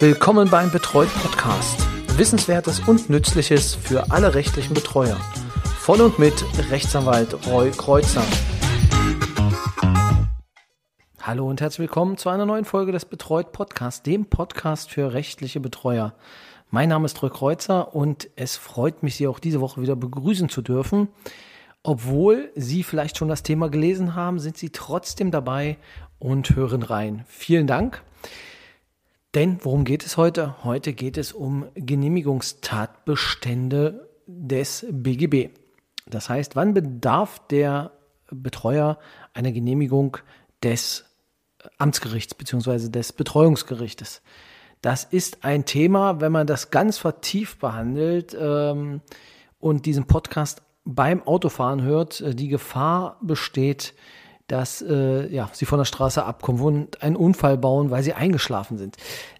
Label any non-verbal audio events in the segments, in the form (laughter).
Willkommen beim Betreut Podcast. Wissenswertes und Nützliches für alle rechtlichen Betreuer. Von und mit Rechtsanwalt Roy Kreuzer. Hallo und herzlich willkommen zu einer neuen Folge des Betreut Podcasts, dem Podcast für rechtliche Betreuer. Mein Name ist Roy Kreuzer und es freut mich, Sie auch diese Woche wieder begrüßen zu dürfen. Obwohl Sie vielleicht schon das Thema gelesen haben, sind Sie trotzdem dabei und hören rein. Vielen Dank. Denn worum geht es heute? Heute geht es um Genehmigungstatbestände des BGB. Das heißt, wann bedarf der Betreuer einer Genehmigung des Amtsgerichts bzw. des Betreuungsgerichtes? Das ist ein Thema, wenn man das ganz vertieft behandelt ähm, und diesen Podcast beim Autofahren hört, äh, die Gefahr besteht, dass äh, ja, sie von der Straße abkommen und einen Unfall bauen, weil sie eingeschlafen sind.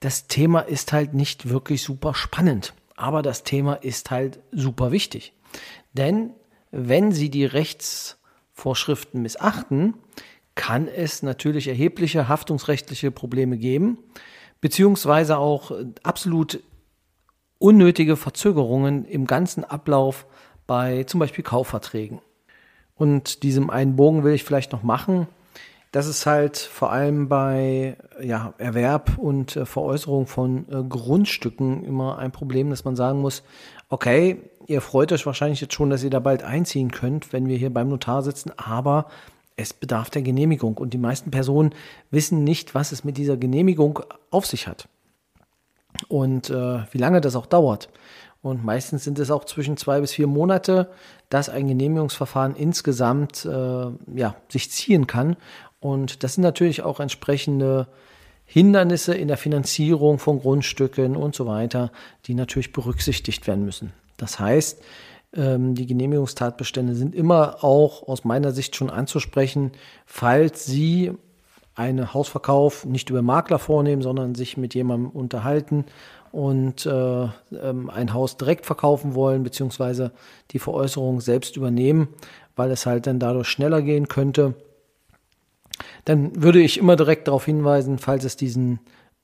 Das Thema ist halt nicht wirklich super spannend, aber das Thema ist halt super wichtig. Denn wenn Sie die Rechtsvorschriften missachten, kann es natürlich erhebliche haftungsrechtliche Probleme geben, beziehungsweise auch absolut unnötige Verzögerungen im ganzen Ablauf bei zum Beispiel Kaufverträgen. Und diesem einen Bogen will ich vielleicht noch machen. Das ist halt vor allem bei ja, Erwerb und äh, Veräußerung von äh, Grundstücken immer ein Problem, dass man sagen muss, okay, ihr freut euch wahrscheinlich jetzt schon, dass ihr da bald einziehen könnt, wenn wir hier beim Notar sitzen, aber es bedarf der Genehmigung und die meisten Personen wissen nicht, was es mit dieser Genehmigung auf sich hat und äh, wie lange das auch dauert. Und meistens sind es auch zwischen zwei bis vier Monate, dass ein Genehmigungsverfahren insgesamt äh, ja, sich ziehen kann. Und das sind natürlich auch entsprechende Hindernisse in der Finanzierung von Grundstücken und so weiter, die natürlich berücksichtigt werden müssen. Das heißt, ähm, die Genehmigungstatbestände sind immer auch aus meiner Sicht schon anzusprechen, falls Sie einen Hausverkauf nicht über Makler vornehmen, sondern sich mit jemandem unterhalten und äh, ähm, ein Haus direkt verkaufen wollen, beziehungsweise die Veräußerung selbst übernehmen, weil es halt dann dadurch schneller gehen könnte, dann würde ich immer direkt darauf hinweisen, falls es diesen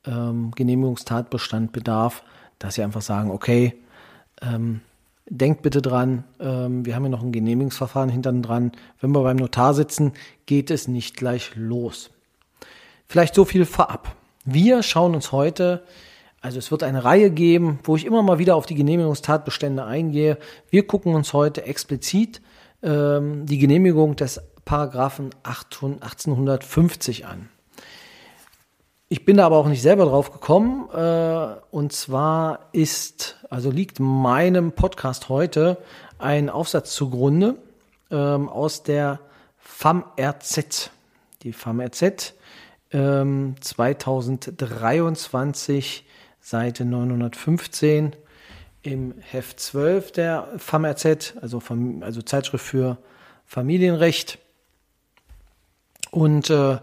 ähm, Genehmigungstatbestand bedarf, dass sie einfach sagen, okay, ähm, denkt bitte dran, ähm, wir haben ja noch ein Genehmigungsverfahren hinten dran. Wenn wir beim Notar sitzen, geht es nicht gleich los. Vielleicht so viel vorab. Wir schauen uns heute also es wird eine Reihe geben, wo ich immer mal wieder auf die Genehmigungstatbestände eingehe. Wir gucken uns heute explizit ähm, die Genehmigung des Paragraphen 1850 an. Ich bin da aber auch nicht selber drauf gekommen. Äh, und zwar ist, also liegt meinem Podcast heute ein Aufsatz zugrunde ähm, aus der FAMRZ. Die FAMRZ ähm, 2023 Seite 915 im Heft 12 der FAMRZ, also, also Zeitschrift für Familienrecht. Und äh,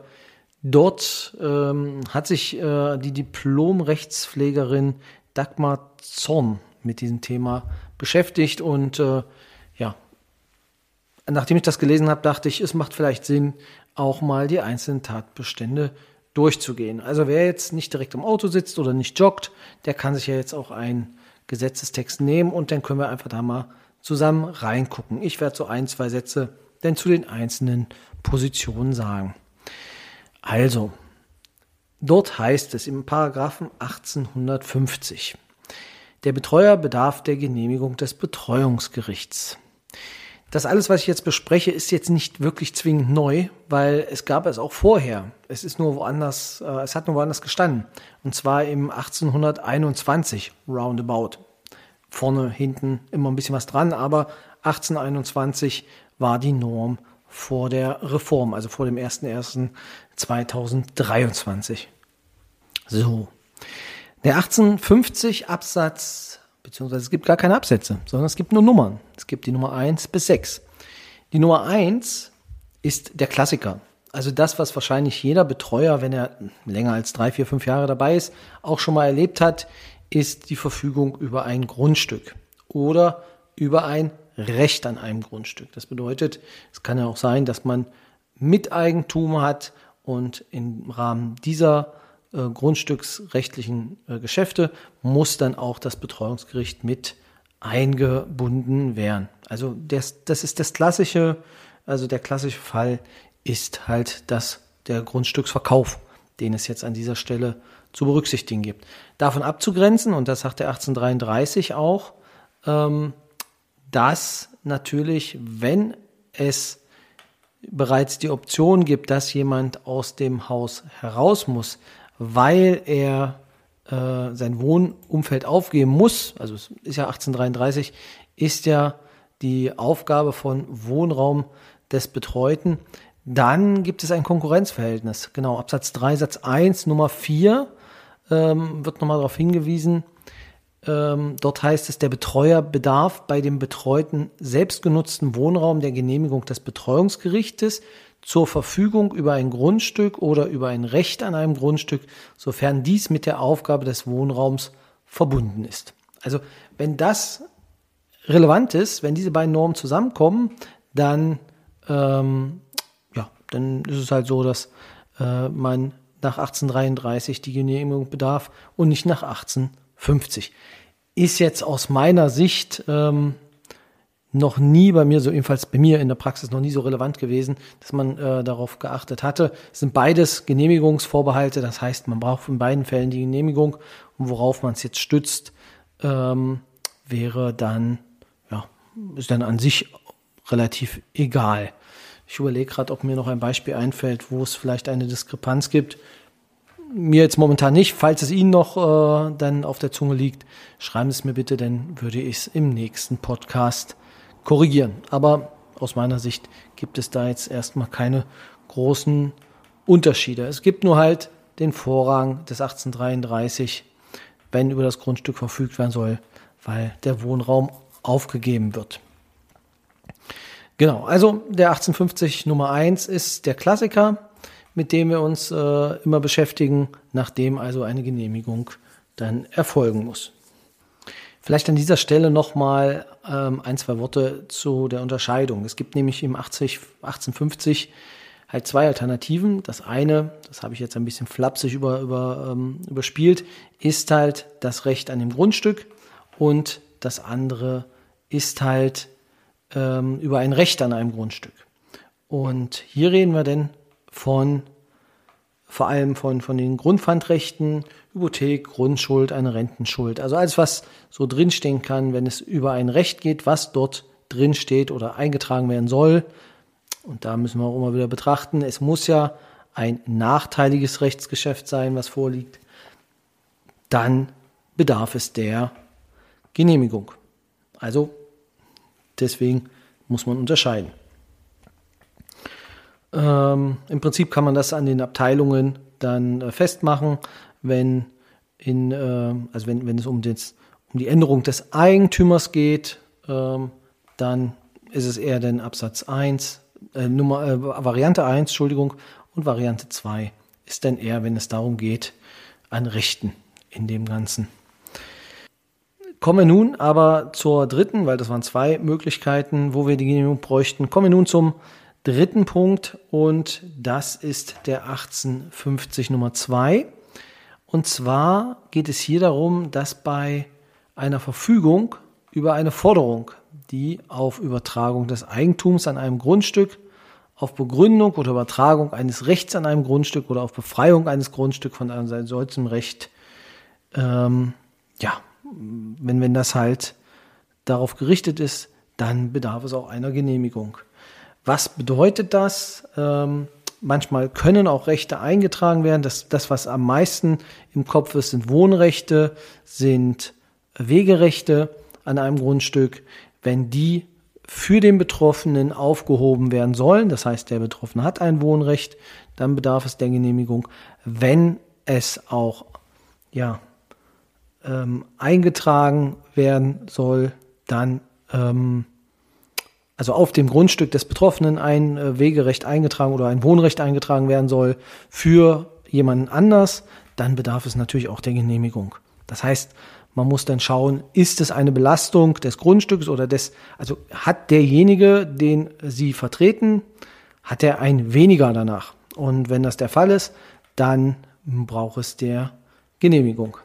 dort ähm, hat sich äh, die Diplom-Rechtspflegerin Dagmar Zorn mit diesem Thema beschäftigt. Und äh, ja, nachdem ich das gelesen habe, dachte ich, es macht vielleicht Sinn, auch mal die einzelnen Tatbestände durchzugehen. Also wer jetzt nicht direkt im Auto sitzt oder nicht joggt, der kann sich ja jetzt auch einen Gesetzestext nehmen und dann können wir einfach da mal zusammen reingucken. Ich werde so ein, zwei Sätze denn zu den einzelnen Positionen sagen. Also, dort heißt es im Paragraphen 1850, der Betreuer bedarf der Genehmigung des Betreuungsgerichts. Das alles, was ich jetzt bespreche, ist jetzt nicht wirklich zwingend neu, weil es gab es auch vorher. Es ist nur woanders, äh, es hat nur woanders gestanden. Und zwar im 1821 roundabout. Vorne, hinten immer ein bisschen was dran, aber 1821 war die Norm vor der Reform, also vor dem 01.01.2023. So. Der 1850 Absatz beziehungsweise es gibt gar keine Absätze, sondern es gibt nur Nummern. Es gibt die Nummer 1 bis 6. Die Nummer 1 ist der Klassiker. Also das, was wahrscheinlich jeder Betreuer, wenn er länger als drei, vier, fünf Jahre dabei ist, auch schon mal erlebt hat, ist die Verfügung über ein Grundstück oder über ein Recht an einem Grundstück. Das bedeutet, es kann ja auch sein, dass man Miteigentum hat und im Rahmen dieser äh, grundstücksrechtlichen äh, Geschäfte muss dann auch das Betreuungsgericht mit eingebunden werden. Also das, das ist das klassische, also der klassische Fall ist halt das, der Grundstücksverkauf, den es jetzt an dieser Stelle zu berücksichtigen gibt. Davon abzugrenzen, und das sagt der 1833 auch, ähm, dass natürlich, wenn es bereits die Option gibt, dass jemand aus dem Haus heraus muss, weil er äh, sein Wohnumfeld aufgeben muss, also es ist ja 1833, ist ja die Aufgabe von Wohnraum des Betreuten, dann gibt es ein Konkurrenzverhältnis. Genau, Absatz 3, Satz 1, Nummer 4 ähm, wird nochmal darauf hingewiesen. Ähm, dort heißt es, der Betreuer bedarf bei dem betreuten selbstgenutzten Wohnraum der Genehmigung des Betreuungsgerichtes zur Verfügung über ein Grundstück oder über ein Recht an einem Grundstück, sofern dies mit der Aufgabe des Wohnraums verbunden ist. Also wenn das relevant ist, wenn diese beiden Normen zusammenkommen, dann, ähm, ja, dann ist es halt so, dass äh, man nach 1833 die Genehmigung bedarf und nicht nach 1850. Ist jetzt aus meiner Sicht ähm, noch nie bei mir, so ebenfalls bei mir in der Praxis noch nie so relevant gewesen, dass man äh, darauf geachtet hatte. Es sind beides Genehmigungsvorbehalte, das heißt, man braucht in beiden Fällen die Genehmigung und worauf man es jetzt stützt, ähm, wäre dann, ja, ist dann an sich relativ egal. Ich überlege gerade, ob mir noch ein Beispiel einfällt, wo es vielleicht eine Diskrepanz gibt. Mir jetzt momentan nicht. Falls es Ihnen noch äh, dann auf der Zunge liegt, schreiben Sie es mir bitte, dann würde ich es im nächsten Podcast korrigieren. Aber aus meiner Sicht gibt es da jetzt erstmal keine großen Unterschiede. Es gibt nur halt den Vorrang des 1833, wenn über das Grundstück verfügt werden soll, weil der Wohnraum aufgegeben wird. Genau, also der 1850 Nummer 1 ist der Klassiker, mit dem wir uns äh, immer beschäftigen, nachdem also eine Genehmigung dann erfolgen muss. Vielleicht an dieser Stelle nochmal ähm, ein, zwei Worte zu der Unterscheidung. Es gibt nämlich im 80, 1850 halt zwei Alternativen. Das eine, das habe ich jetzt ein bisschen flapsig über, über, ähm, überspielt, ist halt das Recht an dem Grundstück und das andere ist halt ähm, über ein Recht an einem Grundstück. Und hier reden wir denn von vor allem von, von den Grundpfandrechten, Hypothek, Grundschuld, eine Rentenschuld. Also alles, was so drinstehen kann, wenn es über ein Recht geht, was dort drinsteht oder eingetragen werden soll. Und da müssen wir auch immer wieder betrachten, es muss ja ein nachteiliges Rechtsgeschäft sein, was vorliegt. Dann bedarf es der Genehmigung. Also deswegen muss man unterscheiden. Ähm, Im Prinzip kann man das an den Abteilungen dann äh, festmachen, wenn in, äh, also wenn, wenn es um, des, um die Änderung des Eigentümers geht, ähm, dann ist es eher den Absatz 1, äh, Nummer, äh, Variante 1, Entschuldigung, und Variante 2 ist dann eher, wenn es darum geht, an Rechten in dem Ganzen. Kommen wir nun aber zur dritten, weil das waren zwei Möglichkeiten, wo wir die Genehmigung bräuchten. Kommen wir nun zum dritten Punkt und das ist der 1850 Nummer 2. Und zwar geht es hier darum, dass bei einer Verfügung über eine Forderung, die auf Übertragung des Eigentums an einem Grundstück, auf Begründung oder Übertragung eines Rechts an einem Grundstück oder auf Befreiung eines Grundstücks von einem solchen Recht, ähm, ja, wenn, wenn das halt darauf gerichtet ist, dann bedarf es auch einer Genehmigung. Was bedeutet das? Ähm, manchmal können auch Rechte eingetragen werden. Das, das, was am meisten im Kopf ist, sind Wohnrechte, sind Wegerechte an einem Grundstück. Wenn die für den Betroffenen aufgehoben werden sollen, das heißt, der Betroffene hat ein Wohnrecht, dann bedarf es der Genehmigung. Wenn es auch ja, ähm, eingetragen werden soll, dann ähm, also auf dem Grundstück des Betroffenen ein äh, Wegerecht eingetragen oder ein Wohnrecht eingetragen werden soll für jemanden anders, dann bedarf es natürlich auch der Genehmigung. Das heißt, man muss dann schauen, ist es eine Belastung des Grundstücks oder des, also hat derjenige, den Sie vertreten, hat er ein weniger danach? Und wenn das der Fall ist, dann braucht es der Genehmigung.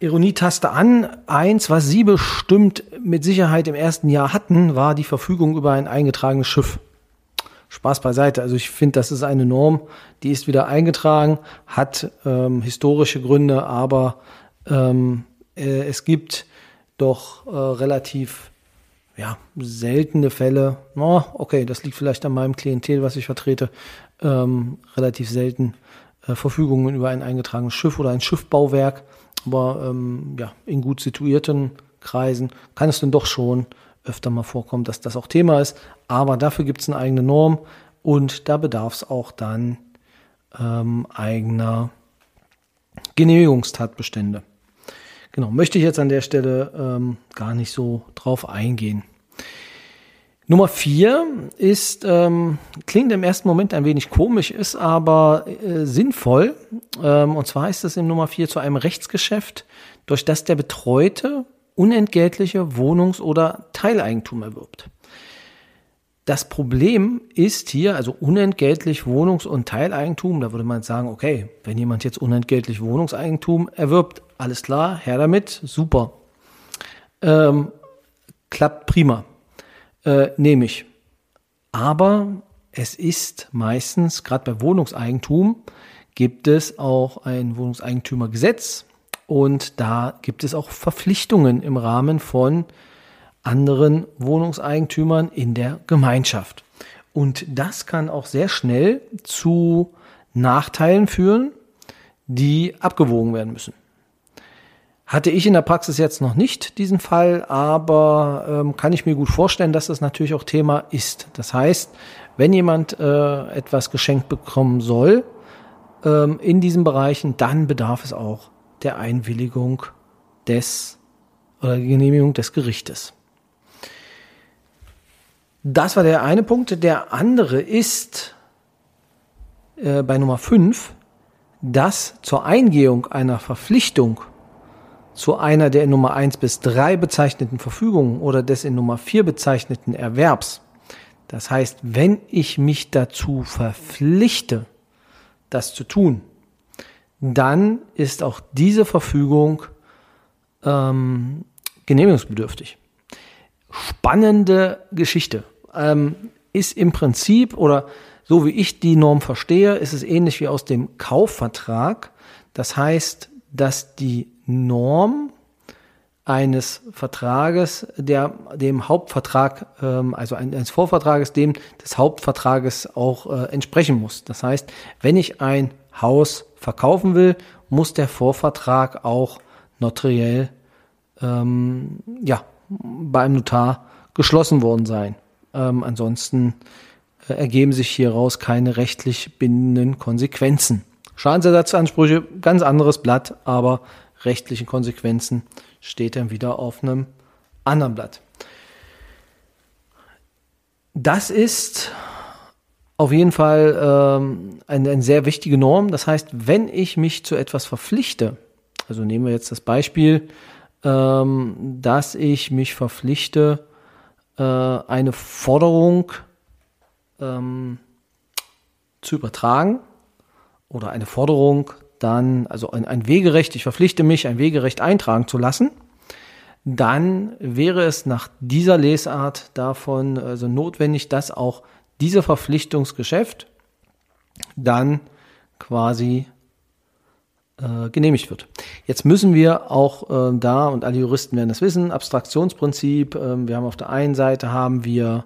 Ironietaste an. Eins, was Sie bestimmt mit Sicherheit im ersten Jahr hatten, war die Verfügung über ein eingetragenes Schiff. Spaß beiseite. Also ich finde, das ist eine Norm, die ist wieder eingetragen, hat ähm, historische Gründe, aber ähm, äh, es gibt doch äh, relativ ja, seltene Fälle. Oh, okay, das liegt vielleicht an meinem Klientel, was ich vertrete. Ähm, relativ selten äh, Verfügungen über ein eingetragenes Schiff oder ein Schiffbauwerk aber ähm, ja, in gut situierten Kreisen kann es dann doch schon öfter mal vorkommen, dass das auch Thema ist. Aber dafür gibt es eine eigene Norm und da bedarf es auch dann ähm, eigener Genehmigungstatbestände. Genau, möchte ich jetzt an der Stelle ähm, gar nicht so drauf eingehen. Nummer vier ist, ähm, klingt im ersten Moment ein wenig komisch, ist aber äh, sinnvoll. Ähm, und zwar ist es in Nummer vier zu einem Rechtsgeschäft, durch das der Betreute unentgeltliche Wohnungs- oder Teileigentum erwirbt. Das Problem ist hier, also unentgeltlich Wohnungs- und Teileigentum, da würde man sagen, okay, wenn jemand jetzt unentgeltlich Wohnungseigentum erwirbt, alles klar, her damit, super. Ähm, klappt prima äh, nehme ich. Aber es ist meistens, gerade bei Wohnungseigentum, gibt es auch ein Wohnungseigentümergesetz und da gibt es auch Verpflichtungen im Rahmen von anderen Wohnungseigentümern in der Gemeinschaft. Und das kann auch sehr schnell zu Nachteilen führen, die abgewogen werden müssen. Hatte ich in der Praxis jetzt noch nicht diesen Fall, aber ähm, kann ich mir gut vorstellen, dass das natürlich auch Thema ist. Das heißt, wenn jemand äh, etwas geschenkt bekommen soll ähm, in diesen Bereichen, dann bedarf es auch der Einwilligung des oder Genehmigung des Gerichtes. Das war der eine Punkt. Der andere ist äh, bei Nummer 5, dass zur Eingehung einer Verpflichtung zu einer der in Nummer 1 bis 3 bezeichneten Verfügungen oder des in Nummer 4 bezeichneten Erwerbs. Das heißt, wenn ich mich dazu verpflichte, das zu tun, dann ist auch diese Verfügung ähm, genehmigungsbedürftig. Spannende Geschichte. Ähm, ist im Prinzip oder so wie ich die Norm verstehe, ist es ähnlich wie aus dem Kaufvertrag. Das heißt, dass die Norm eines Vertrages, der dem Hauptvertrag, ähm, also eines Vorvertrages, dem des Hauptvertrages auch äh, entsprechen muss. Das heißt, wenn ich ein Haus verkaufen will, muss der Vorvertrag auch notariell ähm, ja, bei einem Notar geschlossen worden sein. Ähm, ansonsten äh, ergeben sich hieraus keine rechtlich bindenden Konsequenzen. Schadensersatzansprüche, ganz anderes Blatt, aber rechtlichen Konsequenzen steht dann wieder auf einem anderen Blatt. Das ist auf jeden Fall ähm, eine, eine sehr wichtige Norm. Das heißt, wenn ich mich zu etwas verpflichte, also nehmen wir jetzt das Beispiel, ähm, dass ich mich verpflichte, äh, eine Forderung ähm, zu übertragen oder eine Forderung dann, also ein, ein Wegerecht, ich verpflichte mich, ein Wegerecht eintragen zu lassen, dann wäre es nach dieser Lesart davon also notwendig, dass auch dieser Verpflichtungsgeschäft dann quasi äh, genehmigt wird. Jetzt müssen wir auch äh, da, und alle Juristen werden das wissen, Abstraktionsprinzip, äh, wir haben auf der einen Seite haben wir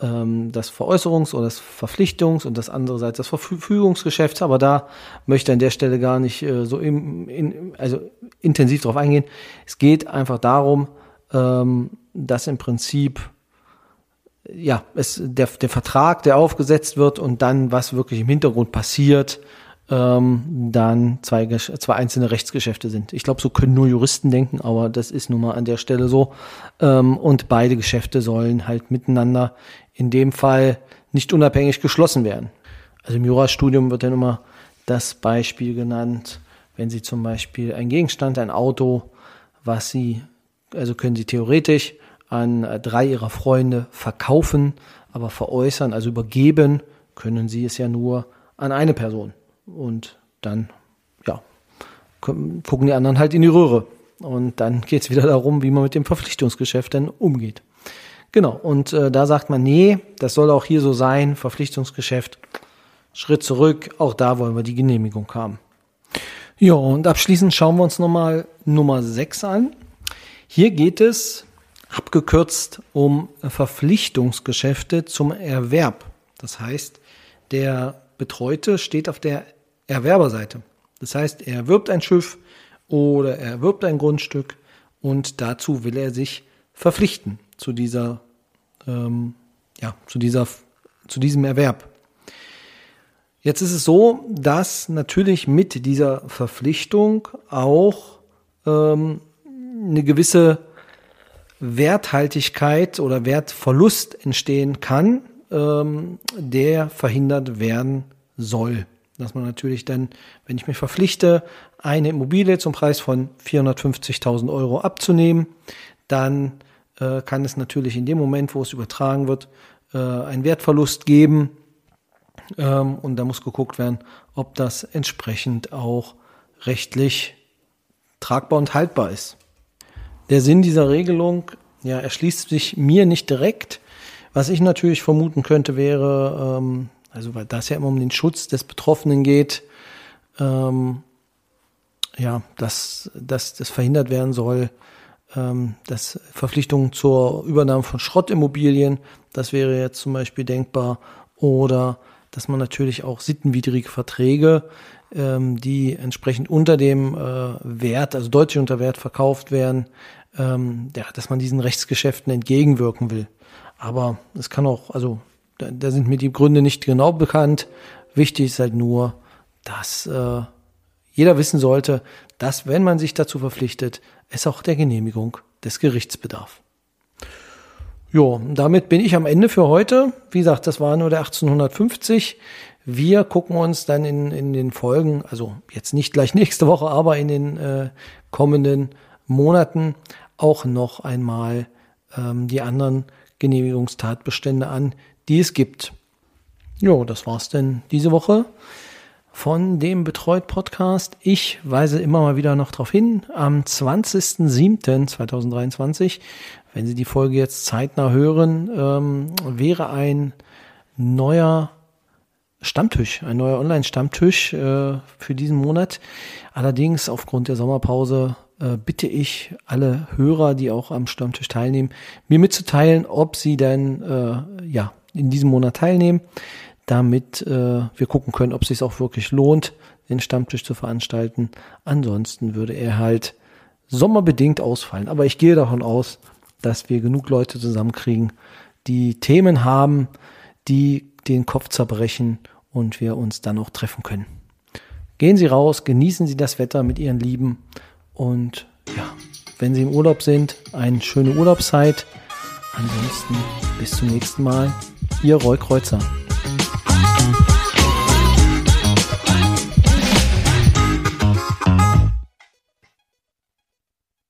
ähm, das Veräußerungs- oder das Verpflichtungs- und das andere Seite das Verfügungsgeschäft. Aber da möchte an der Stelle gar nicht äh, so im, in, also intensiv darauf eingehen. Es geht einfach darum, ähm, dass im Prinzip ja, es, der, der Vertrag, der aufgesetzt wird und dann, was wirklich im Hintergrund passiert, ähm, dann zwei, zwei einzelne Rechtsgeschäfte sind. Ich glaube, so können nur Juristen denken, aber das ist nun mal an der Stelle so. Ähm, und beide Geschäfte sollen halt miteinander in dem Fall nicht unabhängig geschlossen werden. Also im Jurastudium wird dann immer das Beispiel genannt, wenn Sie zum Beispiel ein Gegenstand, ein Auto, was Sie, also können Sie theoretisch an drei Ihrer Freunde verkaufen, aber veräußern, also übergeben, können Sie es ja nur an eine Person. Und dann, ja, gucken die anderen halt in die Röhre. Und dann geht es wieder darum, wie man mit dem Verpflichtungsgeschäft denn umgeht. Genau, und äh, da sagt man, nee, das soll auch hier so sein, Verpflichtungsgeschäft, Schritt zurück, auch da wollen wir die Genehmigung haben. Ja, und abschließend schauen wir uns nochmal Nummer 6 an. Hier geht es abgekürzt um Verpflichtungsgeschäfte zum Erwerb. Das heißt, der Betreute steht auf der Erwerberseite. Das heißt, er erwirbt ein Schiff oder er erwirbt ein Grundstück und dazu will er sich verpflichten zu dieser, ähm, ja, zu dieser, zu diesem Erwerb. Jetzt ist es so, dass natürlich mit dieser Verpflichtung auch ähm, eine gewisse Werthaltigkeit oder Wertverlust entstehen kann, ähm, der verhindert werden soll. Dass man natürlich dann, wenn ich mich verpflichte, eine Immobilie zum Preis von 450.000 Euro abzunehmen, dann äh, kann es natürlich in dem Moment, wo es übertragen wird, äh, einen Wertverlust geben. Ähm, und da muss geguckt werden, ob das entsprechend auch rechtlich tragbar und haltbar ist. Der Sinn dieser Regelung ja, erschließt sich mir nicht direkt. Was ich natürlich vermuten könnte, wäre, ähm, also weil das ja immer um den Schutz des Betroffenen geht, ähm, ja, dass, dass das verhindert werden soll, ähm, dass Verpflichtungen zur Übernahme von Schrottimmobilien, das wäre jetzt zum Beispiel denkbar, oder dass man natürlich auch sittenwidrige Verträge, ähm, die entsprechend unter dem äh, Wert, also deutlich unter Wert verkauft werden, ähm, ja, dass man diesen Rechtsgeschäften entgegenwirken will. Aber es kann auch, also da, da sind mir die Gründe nicht genau bekannt. Wichtig ist halt nur, dass äh, jeder wissen sollte, dass wenn man sich dazu verpflichtet, es auch der Genehmigung des Gerichts bedarf. Jo, damit bin ich am Ende für heute. Wie gesagt, das war nur der 1850. Wir gucken uns dann in, in den Folgen, also jetzt nicht gleich (laughs) nächste Woche, aber in den äh, kommenden Monaten auch noch einmal ähm, die anderen Genehmigungstatbestände an, die es gibt. Jo, das war's denn diese Woche von dem Betreut Podcast. Ich weise immer mal wieder noch darauf hin, am 20.07.2023, wenn Sie die Folge jetzt zeitnah hören, ähm, wäre ein neuer Stammtisch, ein neuer Online-Stammtisch äh, für diesen Monat. Allerdings aufgrund der Sommerpause äh, bitte ich alle Hörer, die auch am Stammtisch teilnehmen, mir mitzuteilen, ob sie denn äh, ja in diesem Monat teilnehmen damit äh, wir gucken können, ob es sich auch wirklich lohnt, den Stammtisch zu veranstalten. Ansonsten würde er halt sommerbedingt ausfallen. Aber ich gehe davon aus, dass wir genug Leute zusammenkriegen, die Themen haben, die den Kopf zerbrechen und wir uns dann auch treffen können. Gehen Sie raus, genießen Sie das Wetter mit Ihren Lieben und ja, wenn Sie im Urlaub sind, eine schöne Urlaubszeit. Ansonsten bis zum nächsten Mal. Ihr Roy Kreuzer.